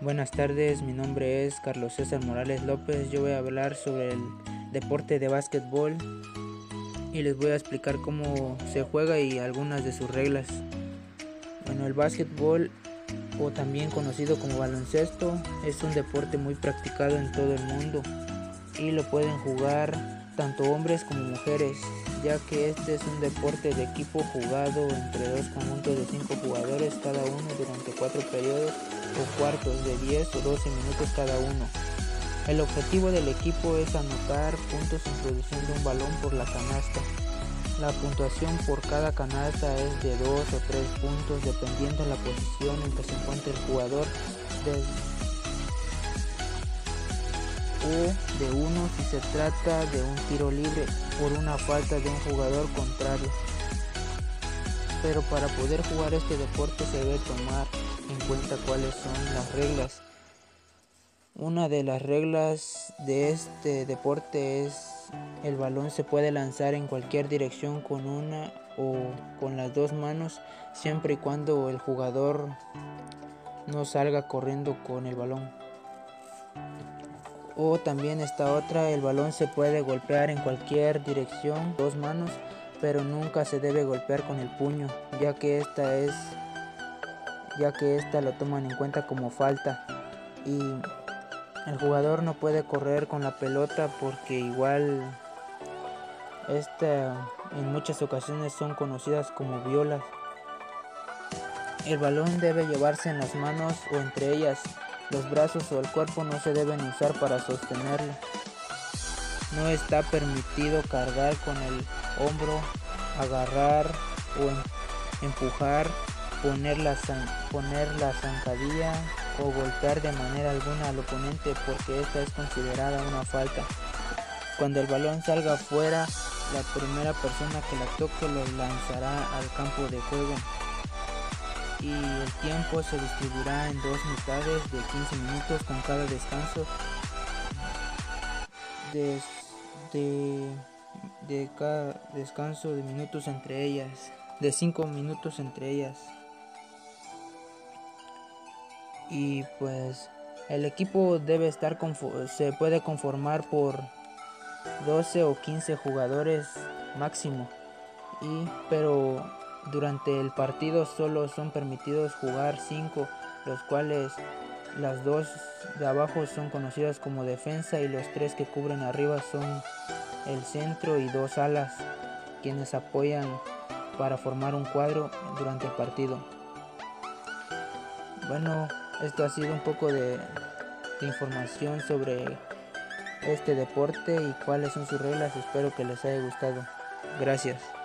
Buenas tardes, mi nombre es Carlos César Morales López. Yo voy a hablar sobre el deporte de básquetbol y les voy a explicar cómo se juega y algunas de sus reglas. Bueno, el básquetbol o también conocido como baloncesto es un deporte muy practicado en todo el mundo y lo pueden jugar tanto hombres como mujeres, ya que este es un deporte de equipo jugado entre dos conjuntos de cinco jugadores cada uno durante cuatro periodos o cuartos de 10 o 12 minutos cada uno. El objetivo del equipo es anotar puntos introduciendo un balón por la canasta. La puntuación por cada canasta es de 2 o 3 puntos dependiendo de la posición en que se encuentre el jugador o de 1 si se trata de un tiro libre por una falta de un jugador contrario. Pero para poder jugar este deporte se debe tomar en cuenta cuáles son las reglas. Una de las reglas de este deporte es el balón se puede lanzar en cualquier dirección con una o con las dos manos siempre y cuando el jugador no salga corriendo con el balón. O también esta otra, el balón se puede golpear en cualquier dirección, dos manos, pero nunca se debe golpear con el puño, ya que esta es ya que esta lo toman en cuenta como falta y el jugador no puede correr con la pelota porque igual esta en muchas ocasiones son conocidas como violas. El balón debe llevarse en las manos o entre ellas. Los brazos o el cuerpo no se deben usar para sostenerlo. No está permitido cargar con el hombro, agarrar o empujar poner la, poner la zancadilla o golpear de manera alguna al oponente porque esta es considerada una falta. Cuando el balón salga fuera, la primera persona que la toque lo lanzará al campo de juego y el tiempo se distribuirá en dos mitades de 15 minutos con cada descanso de, de, cada descanso de minutos entre ellas, de 5 minutos entre ellas. Y pues el equipo debe estar se puede conformar por 12 o 15 jugadores máximo. Y pero durante el partido solo son permitidos jugar 5 los cuales las dos de abajo son conocidas como defensa y los tres que cubren arriba son el centro y dos alas quienes apoyan para formar un cuadro durante el partido bueno esto ha sido un poco de, información sobre este deporte y cuáles son sus reglas. Espero que les haya gustado. Gracias.